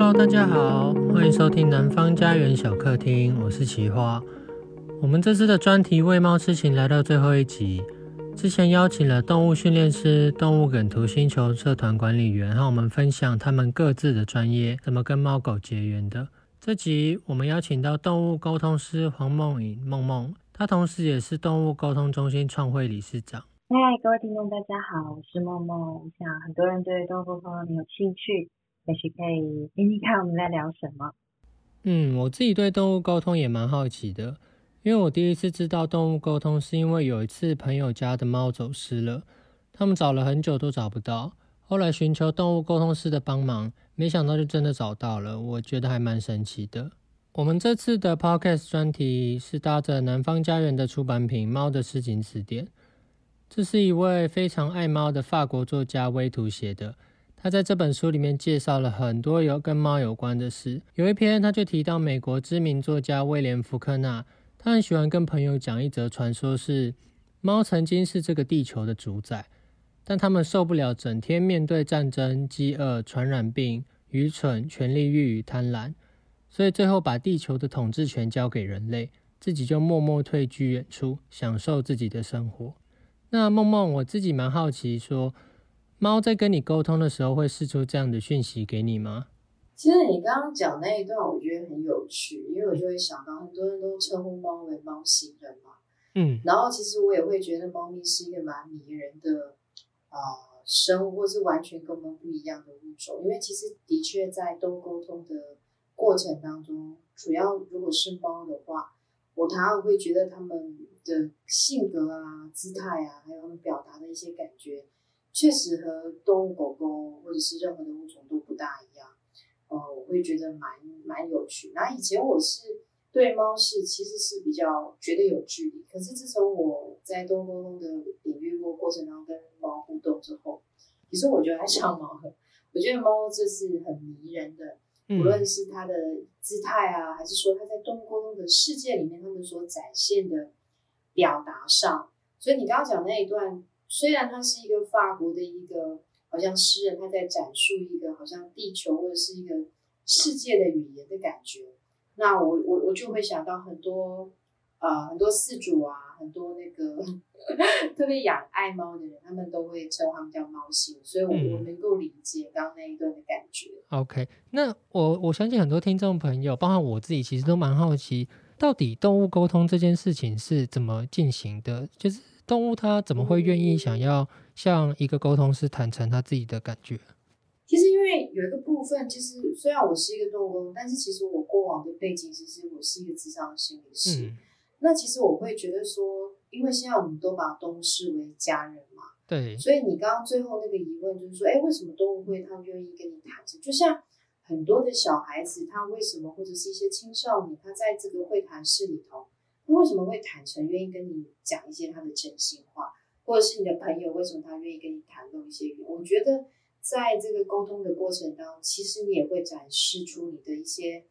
Hello，大家好，欢迎收听南方家园小客厅，我是奇花。我们这次的专题喂猫吃情来到最后一集，之前邀请了动物训练师、动物梗图星球社团管理员和我们分享他们各自的专业，怎么跟猫狗结缘的。这集我们邀请到动物沟通师黄梦颖梦梦，她同时也是动物沟通中心创会理事长。嗨，各位听众，大家好，我是梦梦。我想很多人对动物沟通很有兴趣，也许可以听听看我们在聊什么。嗯，我自己对动物沟通也蛮好奇的，因为我第一次知道动物沟通是因为有一次朋友家的猫走失了，他们找了很久都找不到，后来寻求动物沟通师的帮忙，没想到就真的找到了，我觉得还蛮神奇的。我们这次的 Podcast 专题是搭着南方家园的出版品《猫的诗情词典》。这是一位非常爱猫的法国作家威图写的。他在这本书里面介绍了很多有跟猫有关的事。有一篇，他就提到美国知名作家威廉·福克纳，他很喜欢跟朋友讲一则传说，是猫曾经是这个地球的主宰，但他们受不了整天面对战争、饥饿、传染病、愚蠢、权力欲与贪婪，所以最后把地球的统治权交给人类，自己就默默退居远处，享受自己的生活。那梦梦，我自己蛮好奇，说猫在跟你沟通的时候，会试出这样的讯息给你吗？其实你刚刚讲那一段，我觉得很有趣，因为我就会想到很多人都称呼猫为猫星人嘛，嗯，然后其实我也会觉得猫咪是一个蛮迷人的啊、呃、生物，或是完全跟我们不一样的物种，因为其实的确在多沟通的过程当中，主要如果是猫的话，我常常会觉得他们。的性格啊、姿态啊，还有他们表达的一些感觉，确实和动物狗狗或者是任何的物种都不大一样。呃，我会觉得蛮蛮有趣。那以前我是对猫是其实是比较觉得有距离，可是自从我在动物沟通的领域或过程当中跟猫互动之后，其实我觉得爱上猫了。我觉得猫这是很迷人的。无论是它的姿态啊，还是说它在动物沟通的世界里面，他们所展现的。表达上，所以你刚刚讲那一段，虽然他是一个法国的一个好像诗人，他在展述一个好像地球或者是一个世界的语言的感觉，那我我我就会想到很多呃很多饲主啊，很多那个 特别养爱猫的人，他们都会称他们叫猫星，所以我我能够理解刚刚那一段的感觉。嗯、OK，那我我相信很多听众朋友，包括我自己，其实都蛮好奇。到底动物沟通这件事情是怎么进行的？就是动物它怎么会愿意想要向一个沟通师坦诚他自己的感觉？其实因为有一个部分，其实虽然我是一个动物但是其实我过往的背景其实我是一个智商心理师。嗯。那其实我会觉得说，因为现在我们都把动物视为家人嘛，对。所以你刚刚最后那个疑问就是说，哎，为什么动物会他愿意跟你坦诚？就像。很多的小孩子，他为什么或者是一些青少年，他在这个会谈室里头，他为什么会坦诚，愿意跟你讲一些他的真心话，或者是你的朋友，为什么他愿意跟你谈论一些语？我觉得在这个沟通的过程当中，其实你也会展示出你的一些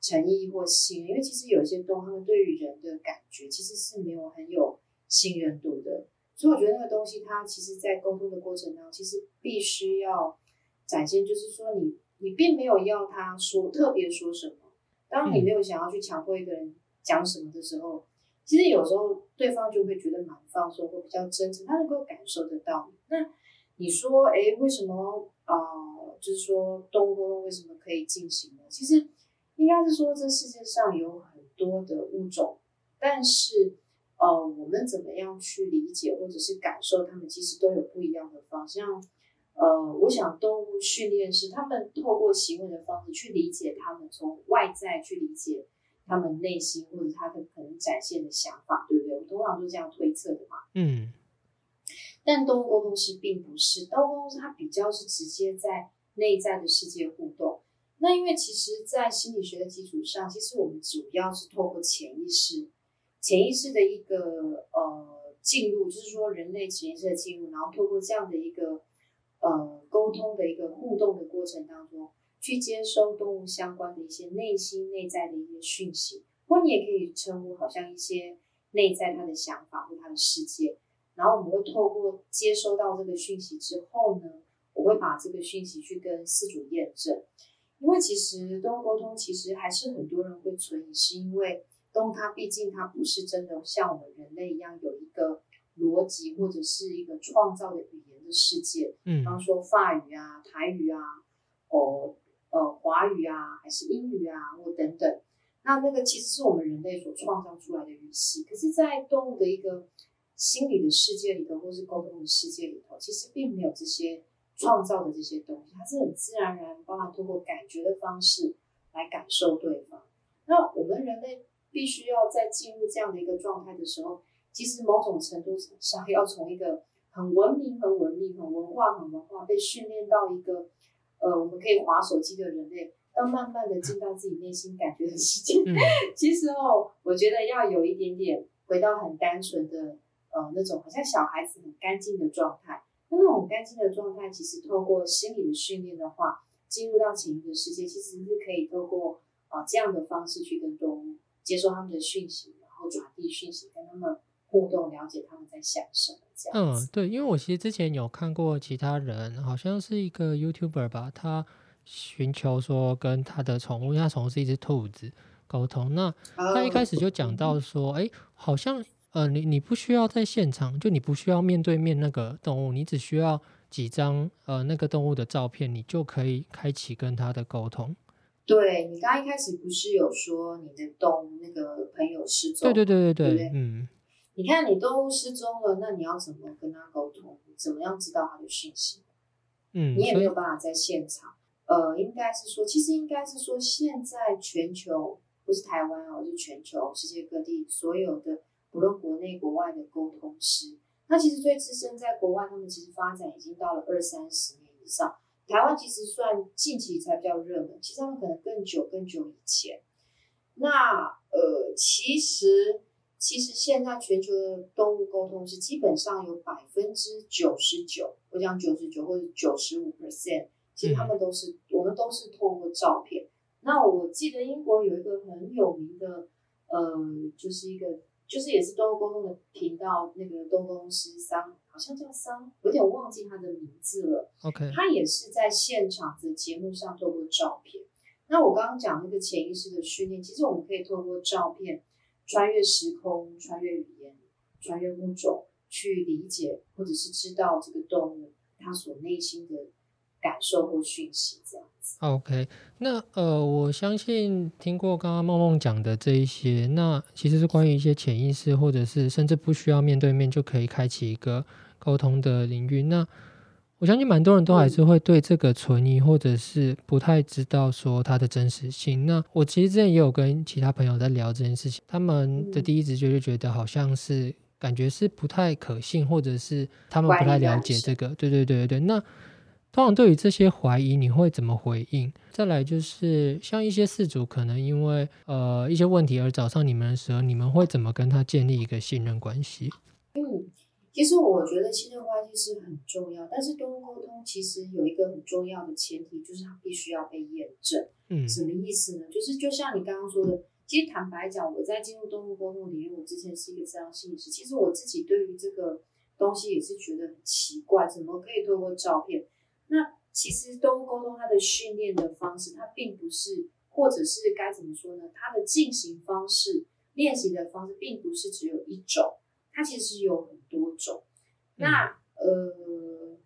诚意或信任，因为其实有一些动物，他们对于人的感觉其实是没有很有信任度的，所以我觉得那个东西，它其实，在沟通的过程当中，其实必须要展现，就是说你。你并没有要他说特别说什么，当你没有想要去强迫一个人讲什么的时候，其实有时候对方就会觉得蛮放松，或比较真诚，他能够感受得到。那你说，哎，为什么啊、就是说动物为什么可以进行呢？其实应该是说，这世界上有很多的物种，但是呃，我们怎么样去理解或者是感受他们，其实都有不一样的方向。呃，我想动物训练师他们透过行为的方式去理解他们，从外在去理解他们内心或者他的可能展现的想法，对不对？我们通常都这样推测的嘛。嗯。但动物沟通师并不是，动物沟通师他比较是直接在内在的世界互动。那因为其实，在心理学的基础上，其实我们主要是透过潜意识，潜意识的一个呃进入，就是说人类潜意识的进入，然后透过这样的一个。呃，沟通的一个互动的过程当中，去接收动物相关的一些内心内在的一些讯息，或你也可以称呼好像一些内在他的想法或他的世界。然后我们会透过接收到这个讯息之后呢，我会把这个讯息去跟饲主验证，因为其实动物沟通其实还是很多人会存疑，是因为动物它毕竟它不是真的像我们人类一样有一个逻辑或者是一个创造的语言的世界，嗯，比方说法语啊、台语啊、哦呃华语啊，还是英语啊或等等，那那个其实是我们人类所创造出来的语系，可是，在动物的一个心理的世界里头，或是沟通的世界里头，其实并没有这些。创造的这些东西，它是很自然而然，包含通过感觉的方式来感受对方。那我们人类必须要在进入这样的一个状态的时候，其实某种程度上要从一个很文明、很文明、很文化、很文化被训练到一个呃，我们可以划手机的人类，要慢慢的进到自己内心感觉的世界。嗯、其实哦，我觉得要有一点点回到很单纯的呃那种好像小孩子很干净的状态。那那种干净的状态，其实透过心理的训练的话，进入到潜意识的世界，其实是可以透过啊、呃、这样的方式去跟动物接收他们的讯息，然后传递讯息，跟他们互动，了解他们在想什么这样子。嗯，对，因为我其实之前有看过其他人，好像是一个 YouTuber 吧，他寻求说跟他的宠物，因为他宠物是一只兔子沟通。那他一开始就讲到说，哎、嗯，好像。呃，你你不需要在现场，就你不需要面对面那个动物，你只需要几张呃那个动物的照片，你就可以开启跟它的沟通。对，你刚刚一开始不是有说你的动物那个朋友失踪？对对对对对，对对嗯。你看你动物失踪了，那你要怎么跟他沟通？怎么样知道他的讯息？嗯，你也没有办法在现场。呃，应该是说，其实应该是说，现在全球不是台湾哦，是全球世界各地所有的。不论国内国外的沟通师，那其实最资深在国外，他们其实发展已经到了二三十年以上。台湾其实算近期才比较热门，其实他们可能更久更久以前。那呃，其实其实现在全球的动物沟通是基本上有百分之九十九，我讲九十九或者九十五 percent，其实他们都是、嗯、我们都是透过照片。那我记得英国有一个很有名的，呃，就是一个。就是也是动物沟通的频道，那个动物沟通师桑，好像叫桑，有点忘记他的名字了。OK，他也是在现场的节目上透过照片。那我刚刚讲那个潜意识的训练，其实我们可以透过照片穿越时空、穿越语言、穿越物种，去理解或者是知道这个动物它所内心的感受或讯息，这样子。OK，那呃，我相信听过刚刚梦梦讲的这一些，那其实是关于一些潜意识，或者是甚至不需要面对面就可以开启一个沟通的领域。那我相信蛮多人都还是会对这个存疑，或者是不太知道说它的真实性。那我其实之前也有跟其他朋友在聊这件事情，他们的第一直觉就觉得好像是感觉是不太可信，或者是他们不太了解这个。对对对对对，那。通常对于这些怀疑，你会怎么回应？再来就是像一些事主可能因为呃一些问题而找上你们的时候，你们会怎么跟他建立一个信任关系？嗯，其实我觉得信任关系是很重要，但是动物沟通其实有一个很重要的前提，就是它必须要被验证。嗯，什么意思呢？就是就像你刚刚说的，其实坦白讲，我在进入动物沟通领域，我之前是一个这样心理师，其实我自己对于这个东西也是觉得很奇怪，怎么可以透过照片？那其实动物沟通它的训练的方式，它并不是，或者是该怎么说呢？它的进行方式、练习的方式，并不是只有一种，它其实有很多种。那呃，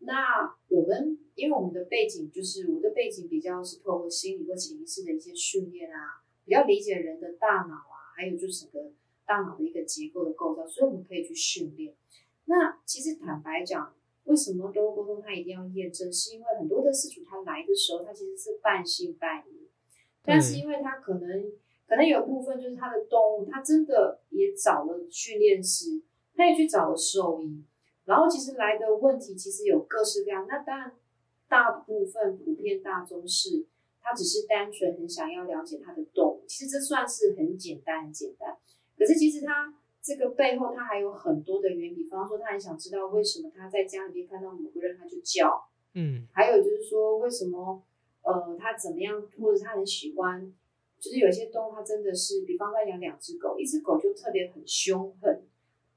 那我们因为我们的背景就是我的背景比较是透过心理或潜意识的一些训练啊，比较理解人的大脑啊，还有就是整个大脑的一个结构的构造，所以我们可以去训练。那其实坦白讲。为什么动物沟通它一定要验证？是因为很多的事主他来的时候，他其实是半信半疑，但是因为他可能可能有部分就是他的动物，他真的也找了训练师，他也去找了兽医，然后其实来的问题其实有各式各样。那当然，大部分普遍大众是，他只是单纯很想要了解他的动物，其实这算是很简单很简单。可是其实他。这个背后，他还有很多的原因，比方说，他很想知道为什么他在家里面看到某个人他就叫，嗯，还有就是说，为什么，呃，他怎么样，或者他很喜欢，就是有些动物，它真的是，比方说养两只狗，一只狗就特别很凶狠，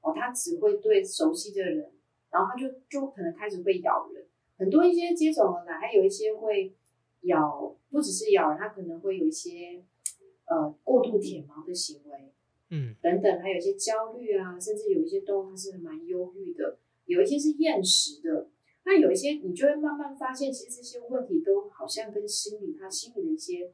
哦，它只会对熟悉的人，然后它就就可能开始会咬人，很多一些接踵而来，还有一些会咬，不只是咬人，它可能会有一些呃过度舔毛的行为，嗯，等等，还有一些焦虑啊，甚至有一些动物它是蛮忧郁的，有一些是厌食的。那有一些你就会慢慢发现，其实这些问题都好像跟心理他心理的一些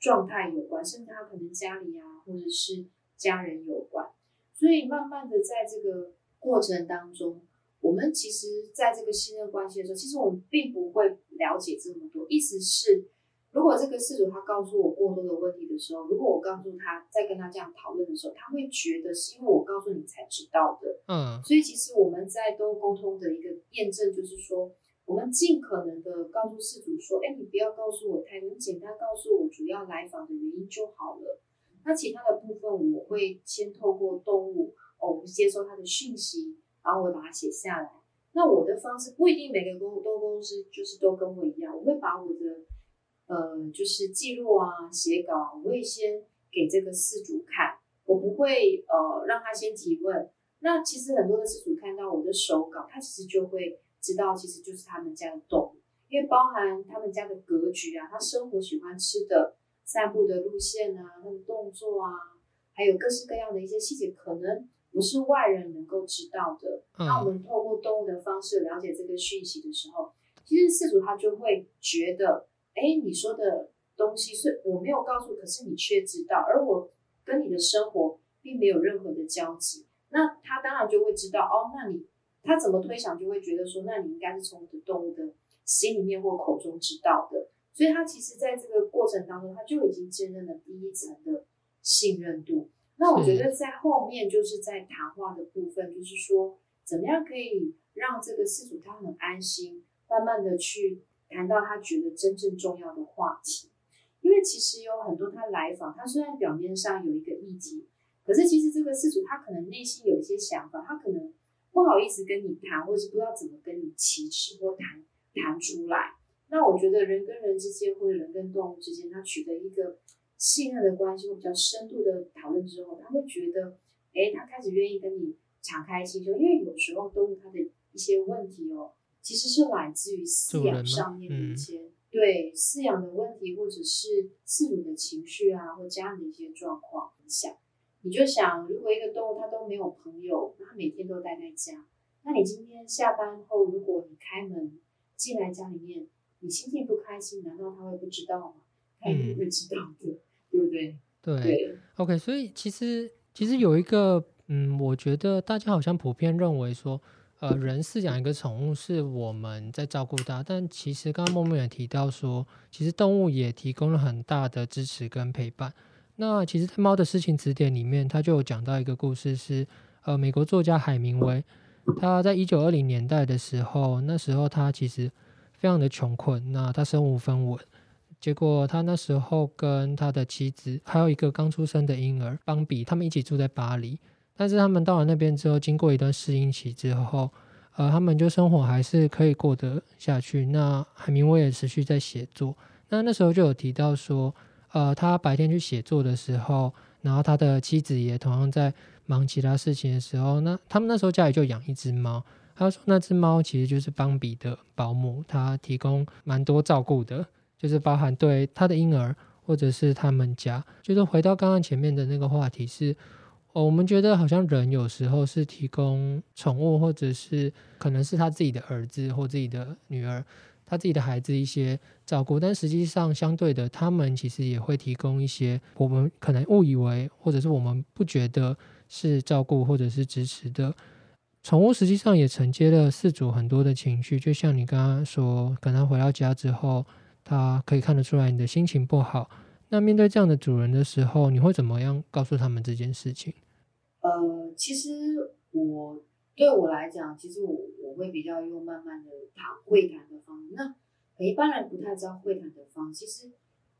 状态有关，甚至他可能家里啊，或者是家人有关。所以慢慢的在这个过程当中，我们其实在这个信任关系的时候，其实我们并不会了解这么多。意思是，如果这个事主他告诉我过多的问题的时候，如果我告诉他，在跟他这样讨论的时候，他会觉得是因为我告诉你才知道的。嗯，所以其实我们在都沟通的一个验证就是说，我们尽可能的告诉事主说，哎，你不要告诉我太多，你简单告诉我主要来访的原因就好了。那其他的部分我会先透过动物，哦，我接收它的讯息，然后我把它写下来。那我的方式不一定每个公都公司就是都跟我一样，我会把我的。呃，就是记录啊，写稿，我会先给这个饲主看，我不会呃让他先提问。那其实很多的饲主看到我的手稿，他其实就会知道，其实就是他们家的动物，因为包含他们家的格局啊，他生活喜欢吃的、散步的路线啊，他的动作啊，还有各式各样的一些细节，可能不是外人能够知道的。嗯。那我们透过动物的方式了解这个讯息的时候，其实饲主他就会觉得。哎，你说的东西是我没有告诉，可是你却知道，而我跟你的生活并没有任何的交集，那他当然就会知道哦。那你他怎么推想，就会觉得说，那你应该是从我的动物的心里面或口中知道的。所以他其实在这个过程当中，他就已经建立了第一层的信任度。那我觉得在后面就是在谈话的部分，就是说怎么样可以让这个事主他很安心，慢慢的去。谈到他觉得真正重要的话题，因为其实有很多他来访，他虽然表面上有一个议题，可是其实这个事主他可能内心有一些想法，他可能不好意思跟你谈，或者是不知道怎么跟你启齿或谈谈出来。那我觉得人跟人之间，或者人跟动物之间，他取得一个信任的关系或比较深度的讨论之后，他会觉得，哎，他开始愿意跟你敞开心胸，因为有时候动物它的一些问题哦。其实是来自于饲养上面的一些、嗯、对饲养的问题，或者是饲主的情绪啊，或家人的一些状况影响。你就想，如果一个动物它都没有朋友，那它每天都待在家，那你今天下班后，如果你开门进来家里面，你心情不开心，难道他会不知道吗？他一定会知道的，嗯、对不对？对，对，OK。所以其实其实有一个，嗯，我觉得大家好像普遍认为说。呃，人饲养一个宠物是我们在照顾它，但其实刚刚梦梦也提到说，其实动物也提供了很大的支持跟陪伴。那其实，在《猫的事情词典》里面，他就有讲到一个故事是，呃，美国作家海明威，他在一九二零年代的时候，那时候他其实非常的穷困，那他身无分文，结果他那时候跟他的妻子还有一个刚出生的婴儿邦比，他们一起住在巴黎。但是他们到了那边之后，经过一段适应期之后，呃，他们就生活还是可以过得下去。那海明威也持续在写作。那那时候就有提到说，呃，他白天去写作的时候，然后他的妻子也同样在忙其他事情的时候，那他们那时候家里就养一只猫。他说那只猫其实就是邦比的保姆，他提供蛮多照顾的，就是包含对他的婴儿或者是他们家。就是回到刚刚前面的那个话题是。哦，我们觉得好像人有时候是提供宠物，或者是可能是他自己的儿子或自己的女儿，他自己的孩子一些照顾，但实际上相对的，他们其实也会提供一些我们可能误以为，或者是我们不觉得是照顾或者是支持的宠物，实际上也承接了饲主很多的情绪。就像你刚刚说，可能回到家之后，他可以看得出来你的心情不好。那面对这样的主人的时候，你会怎么样告诉他们这件事情？呃，其实我对我来讲，其实我我会比较用慢慢的谈会谈的方式。那一般人不太知道会谈的方式。其实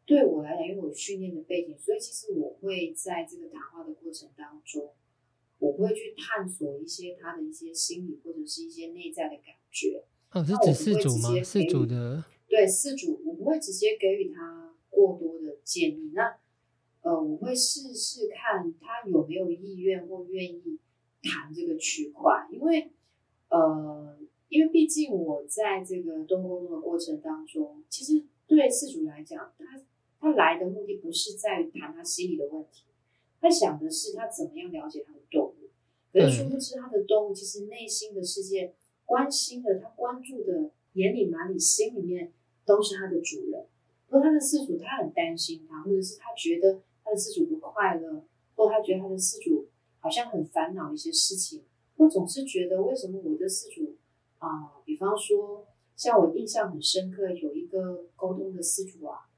对我来讲，因为我训练的背景，所以其实我会在这个谈话的过程当中，我会去探索一些他的一些心理或者是一些内在的感觉。哦，是指饲主吗？四主的对四主，我不会直接给予他。过多的建议，那呃，我会试试看他有没有意愿或愿意谈这个区块，因为呃，因为毕竟我在这个动物沟通的过程当中，其实对四主来讲，他他来的目的不是在于谈他心理的问题，他想的是他怎么样了解他的动物。可是殊不知，他的动物其实内心的世界，关心的他关注的眼里、哪里、心里面都是他的主人。如果他的饲主他很担心他，或者是他觉得他的饲主不快乐，或他觉得他的饲主好像很烦恼一些事情，或总是觉得为什么我的饲主啊、呃，比方说像我印象很深刻，有一个沟通的饲主啊，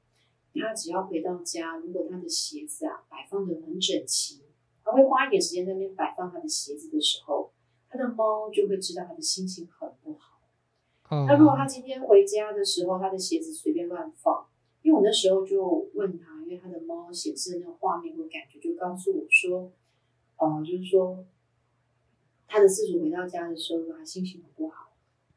他只要回到家，如果他的鞋子啊摆放的很整齐，他会花一点时间在那边摆放他的鞋子的时候，他的猫就会知道他的心情很不好。他如果他今天回家的时候，他的鞋子随便乱放。因为我那时候就问他，因为他的猫显示的那个画面或感觉，就告诉我说，呃，就是说他的饲主回到家的时候，他心情很不好，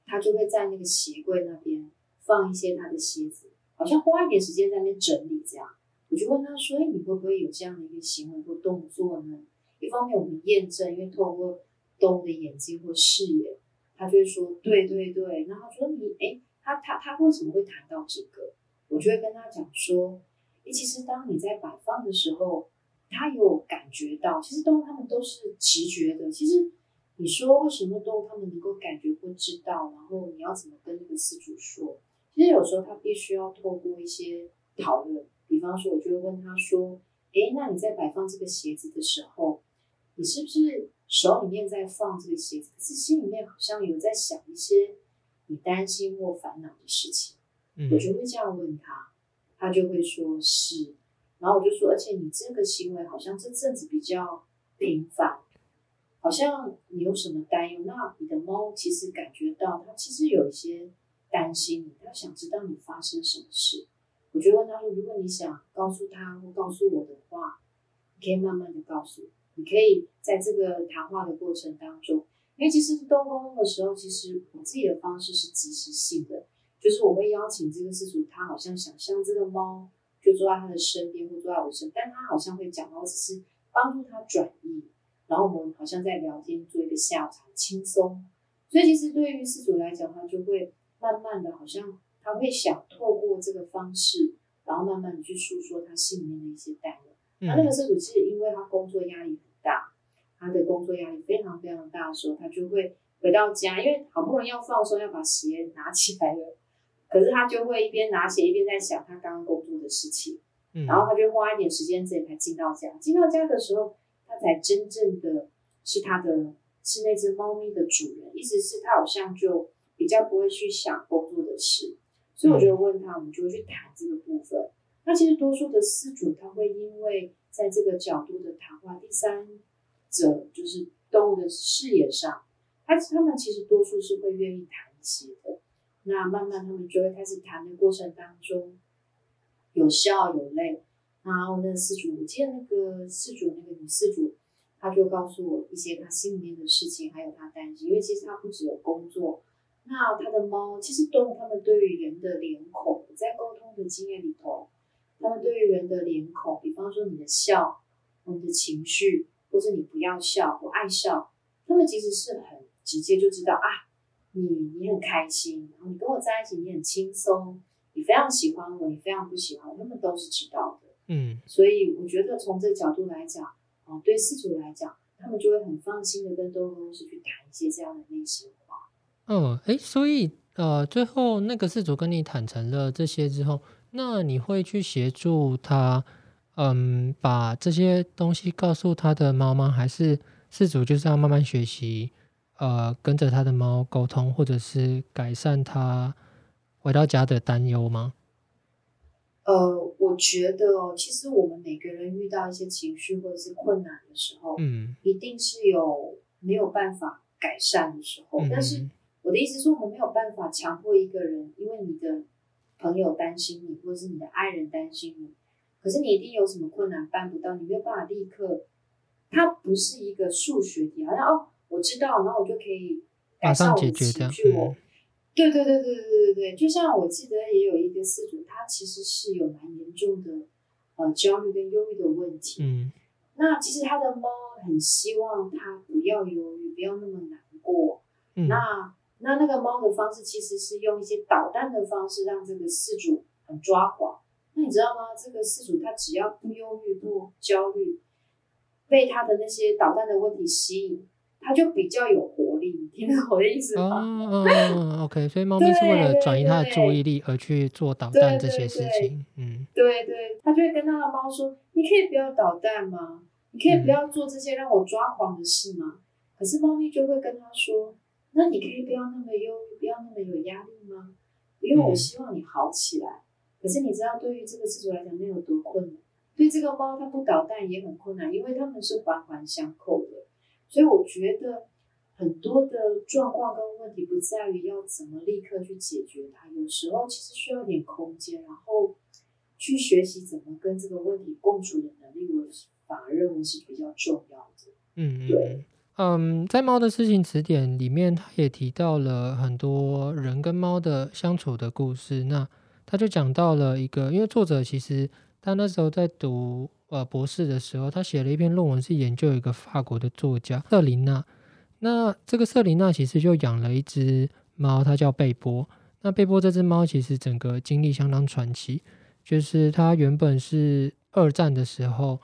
他就会在那个鞋柜那边放一些他的鞋子，好像花一点时间在那边整理这样。我就问他说：“哎，你会不会有这样的一个行为或动作呢？”一方面我们验证，因为透过动物的眼睛或视野，他就会说：“对对对。”然后他说：“你哎，他他他为什么会谈到这个？”我就会跟他讲说，诶，其实当你在摆放的时候，他有感觉到，其实动物他们都是直觉的。其实你说为什么动物他们能够感觉或知道，然后你要怎么跟那个饲主说？其实有时候他必须要透过一些讨论，比方说，我就会问他说，诶，那你在摆放这个鞋子的时候，你是不是手里面在放这个鞋子，可是心里面好像有在想一些你担心或烦恼的事情？我就会这样问他，他就会说是，然后我就说，而且你这个行为好像这阵子比较频繁，好像你有什么担忧？那你的猫其实感觉到，它其实有一些担心你，它想知道你发生什么事。我就问他说，如果你想告诉他或告诉我的话，你可以慢慢的告诉，你可以在这个谈话的过程当中，因为其实动沟通的时候，其实我自己的方式是即时性的。就是我会邀请这个事主，他好像想象这个猫就坐在他的身边，或坐在我身边，但他好像会讲，我只是帮助他转移，然后我们好像在聊天，做一个下午茶，轻松。所以其实对于事主来讲，他就会慢慢的，好像他会想透过这个方式，然后慢慢的去诉说他心里面的一些担忧。嗯、那那个饲主其实因为他工作压力很大，他的工作压力非常非常大的时候，他就会回到家，因为好不容易要放松，要把鞋拿起来了。可是他就会一边拿鞋一边在想他刚刚工作的事情，嗯，然后他就花一点时间，自己才进到家。进到家的时候，他才真正的是他的，是那只猫咪的主人。意思是，他好像就比较不会去想工作的事。所以我就问他，我们就会去谈这个部分。那其实多数的饲主，他会因为在这个角度的谈话，第三者就是动物的视野上，他他们其实多数是会愿意谈一些的。那慢慢他们就会开始谈的过程当中，有笑有泪。然后那个饲主，我记得那个饲主，那个女饲主，她就告诉我一些她心里面的事情，还有她担心，因为其实她不只有工作，那他的猫，其实动物他们对于人的脸孔，在沟通的经验里头，他们对于人的脸孔，比方说你的笑，你的情绪，或者你不要笑，不爱笑，他们其实是很直接就知道啊。你你很开心，然后你跟我在一起，你很轻松，你非常喜欢我，你非常不喜欢我，他们都是知道的。嗯，所以我觉得从这个角度来讲，哦，对饲主来讲，他们就会很放心的跟动物公司去谈一些这样的内心话。嗯，哎，所以呃，最后那个事主跟你坦诚了这些之后，那你会去协助他，嗯，把这些东西告诉他的猫吗？还是事主就是要慢慢学习？呃，跟着他的猫沟通，或者是改善他回到家的担忧吗？呃，我觉得哦，其实我们每个人遇到一些情绪或者是困难的时候，嗯，一定是有没有办法改善的时候。嗯，但是我的意思是说，我们没有办法强迫一个人，因为你的朋友担心你，或者是你的爱人担心你，可是你一定有什么困难办不到，你没有办法立刻。它不是一个数学题，好像哦。我知道，然后我就可以改善我的情绪。我，对对对对对对对，就像我记得也有一个饲主，他其实是有蛮严重的呃焦虑跟忧郁的问题。嗯，那其实他的猫很希望他不要忧郁，不要那么难过。嗯，那那那个猫的方式其实是用一些捣蛋的方式让这个饲主很抓狂。那你知道吗？这个饲主他只要不忧郁不焦虑，被他的那些捣蛋的问题吸引，他就比较有活力。你听懂我的意思吗？嗯嗯 OK，所以猫咪是为了转移它的注意力而去做捣蛋这些事情。嗯，对对，他就会跟他的猫说：“你可以不要捣蛋吗？你可以不要做这些让我抓狂的事吗？”嗯、可是猫咪就会跟他说：“那你可以不要那么忧郁，不要那么有压力吗？因为我希望你好起来。”可是你知道，对于这个饲主来讲，那有多困难？对这个猫，它不捣蛋也很困难，因为它们是环环相扣的。所以我觉得很多的状况跟问题不在于要怎么立刻去解决它，有时候其实需要点空间，然后去学习怎么跟这个问题共处的能力。我反而认为是比较重要的。嗯，对，嗯，在《猫的事情词典》里面，它也提到了很多人跟猫的相处的故事。那他就讲到了一个，因为作者其实他那时候在读呃博士的时候，他写了一篇论文，是研究一个法国的作家瑟琳娜。那这个瑟琳娜其实就养了一只猫，它叫贝波。那贝波这只猫其实整个经历相当传奇，就是它原本是二战的时候，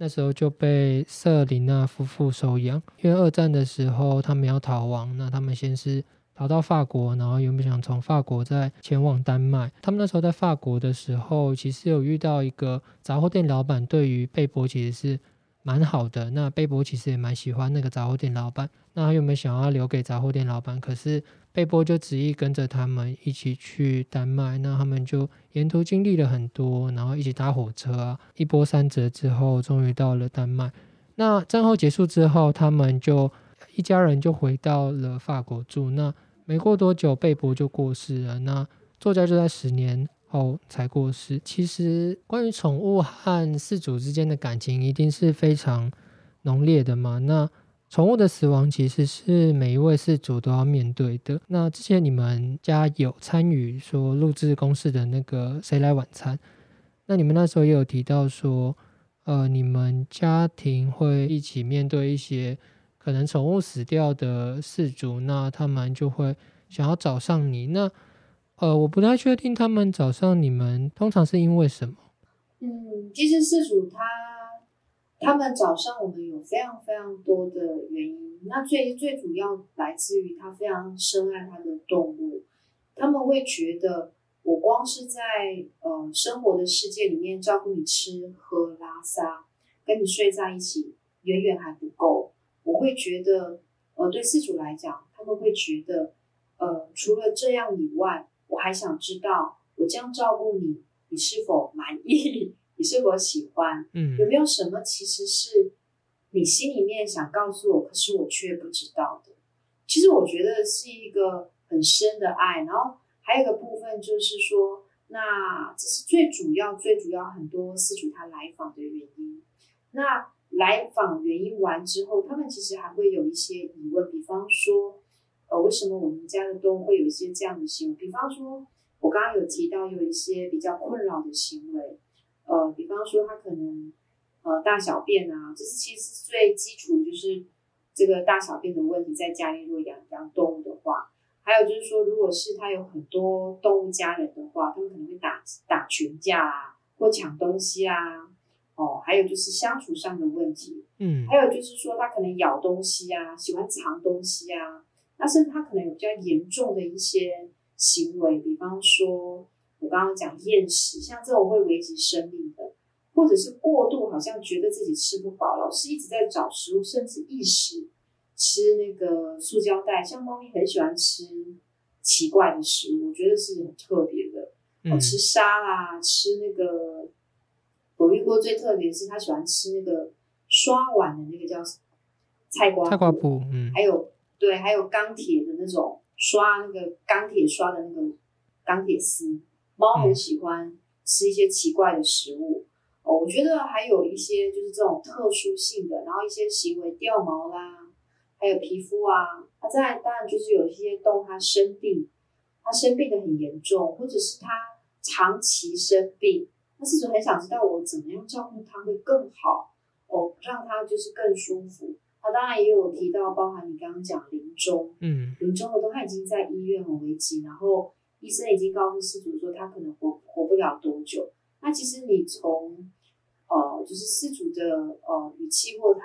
那时候就被瑟琳娜夫妇收养，因为二战的时候他们要逃亡，那他们先是。逃到法国，然后原本想从法国再前往丹麦。他们那时候在法国的时候，其实有遇到一个杂货店老板，对于贝波其实是蛮好的。那贝波其实也蛮喜欢那个杂货店老板。那他有没有想要留给杂货店老板？可是贝波就执意跟着他们一起去丹麦。那他们就沿途经历了很多，然后一起搭火车啊，一波三折之后，终于到了丹麦。那战后结束之后，他们就一家人就回到了法国住。那没过多久，贝波就过世了。那作家就在十年后才过世。其实，关于宠物和饲主之间的感情，一定是非常浓烈的嘛。那宠物的死亡，其实是每一位饲主都要面对的。那之前你们家有参与说录制公视的那个《谁来晚餐》，那你们那时候也有提到说，呃，你们家庭会一起面对一些。可能宠物死掉的饲主，那他们就会想要找上你。那呃，我不太确定他们找上你们，通常是因为什么？嗯，其实饲主他他们找上我们有非常非常多的原因。那最最主要来自于他非常深爱他的动物，他们会觉得我光是在呃生活的世界里面照顾你吃喝拉撒，跟你睡在一起，远远还不够。我会觉得，呃，对饲主来讲，他们会觉得，呃，除了这样以外，我还想知道，我这样照顾你，你是否满意？你是否喜欢？嗯，有没有什么其实是你心里面想告诉我，可是我却不知道的？其实我觉得是一个很深的爱。然后还有一个部分就是说，那这是最主要、最主要很多事主他来访的原因。那。来访原因完之后，他们其实还会有一些疑问，比方说，呃，为什么我们家的动物会有一些这样的行为？比方说，我刚刚有提到有一些比较困扰的行为，呃，比方说他可能呃大小便啊，这是其实最基础的就是这个大小便的问题，在家里如果养养动物的话，还有就是说，如果是他有很多动物家人的话，他们可能会打打群架啊，或抢东西啊。哦，还有就是相处上的问题，嗯，还有就是说他可能咬东西啊，喜欢藏东西啊，那甚至他可能有比较严重的一些行为，比方说我刚刚讲厌食，像这种会危及生命的，或者是过度好像觉得自己吃不饱，老是一直在找食物，甚至一时吃那个塑胶袋，像猫咪很喜欢吃奇怪的食物，我觉得是很特别的，嗯，吃沙啦，吃那个。我遇过最特别的是，它喜欢吃那个刷碗的那个叫菜瓜，菜瓜布，嗯，还有对，还有钢铁的那种刷那个钢铁刷的那个钢铁丝。猫很喜欢吃一些奇怪的食物，嗯、哦。我觉得还有一些就是这种特殊性的，然后一些行为掉毛啦，还有皮肤啊。它再来当然就是有一些动物它生病，它生病的很严重，或者是它长期生病。那饲主很想知道我怎么样照顾它会更好哦，让它就是更舒服。他当然也有提到，包含你刚刚讲临终，嗯，临终的都他已经在医院很危急，然后医生已经告诉失主说他可能活活不了多久。那其实你从呃，就是失主的呃语气或他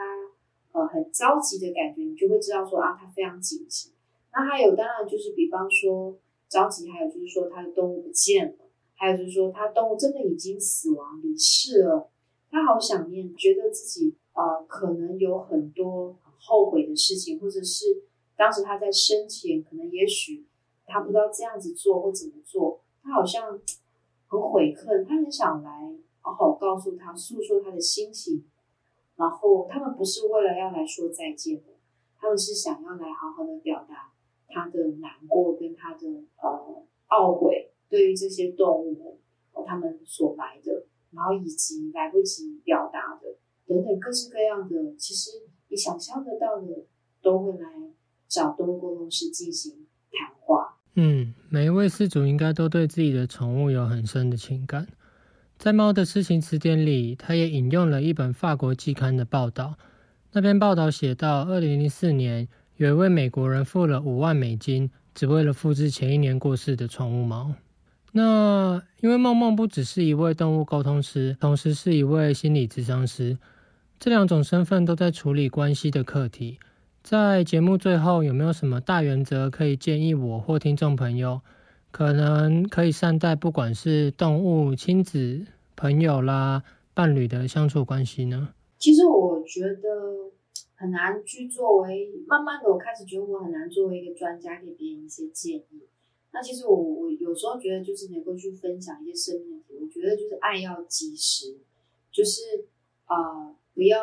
呃很着急的感觉，你就会知道说啊，他非常紧急。那还有当然就是比方说着急，还有就是说他的动物不见了，还有就是说他动物真的已经死亡离世了，他好想念，觉得自己呃可能有很多很后悔的事情，或者是当时他在生前可能也许他不知道这样子做或怎么做，他好像。很悔恨，他很想来好好告诉他，诉说他的心情。然后他们不是为了要来说再见的，他们是想要来好好的表达他的难过跟他的呃懊悔，对于这些动物们，他们所来的，然后以及来不及表达的等等各式各样的，其实你想象得到的，都会来找动物沟通师进行。嗯，每一位饲主应该都对自己的宠物有很深的情感。在《猫的事情词典》里，他也引用了一本法国季刊的报道。那篇报道写到，二零零四年，有一位美国人付了五万美金，只为了复制前一年过世的宠物猫。那因为梦梦不只是一位动物沟通师，同时是一位心理咨商师，这两种身份都在处理关系的课题。在节目最后，有没有什么大原则可以建议我或听众朋友，可能可以善待不管是动物、亲子、朋友啦、伴侣的相处关系呢？其实我觉得很难去作为，慢慢的我开始觉得我很难作为一个专家给别人一些建议。那其实我我有时候觉得就是能够去分享一些生命，我觉得就是爱要及时，就是啊、呃、不要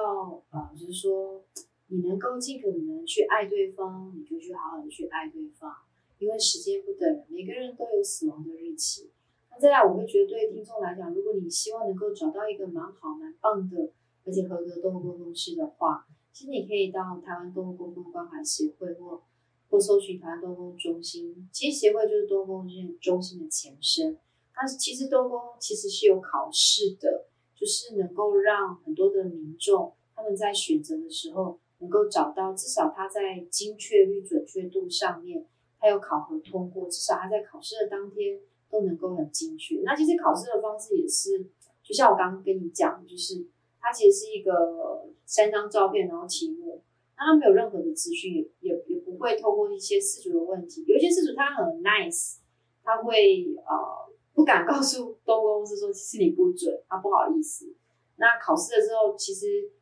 啊、呃、就是说。你能够尽可能去爱对方，你就去好好的去爱对方，因为时间不等人，每个人都有死亡的日期。那再来，我会觉得对听众来讲，如果你希望能够找到一个蛮好、蛮棒的，而且合格动物沟通师的话，其实你可以到台湾动物沟通关怀协会或或搜寻台湾动物中心。其实协会就是动物沟中心的前身。但是其实动物其实是有考试的，就是能够让很多的民众他们在选择的时候。能够找到，至少他在精确率、准确度上面，他有考核通过，至少他在考试的当天都能够很精确。那其实考试的方式也是，就像我刚刚跟你讲，就是它其实是一个三张照片，然后题目，那他没有任何的资讯，也也也不会透过一些饲主的问题，有一些饲主他很 nice，他会呃不敢告诉东公司说其实你不准，他不好意思。那考试的时候，其实。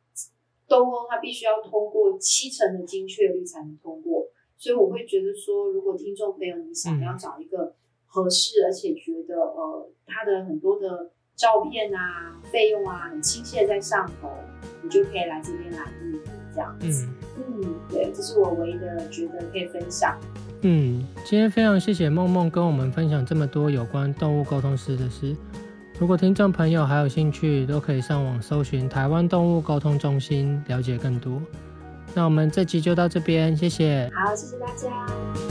动物它必须要通过七成的精确率才能通过，所以我会觉得说，如果听众朋友你想要找一个合适，而且觉得呃它的很多的照片啊、费用啊很亲切在上头，你就可以来这边来预约这样子。嗯，嗯，对，这是我唯一的觉得可以分享。嗯，今天非常谢谢梦梦跟我们分享这么多有关动物沟通师的事。如果听众朋友还有兴趣，都可以上网搜寻台湾动物沟通中心，了解更多。那我们这集就到这边，谢谢。好，谢谢大家。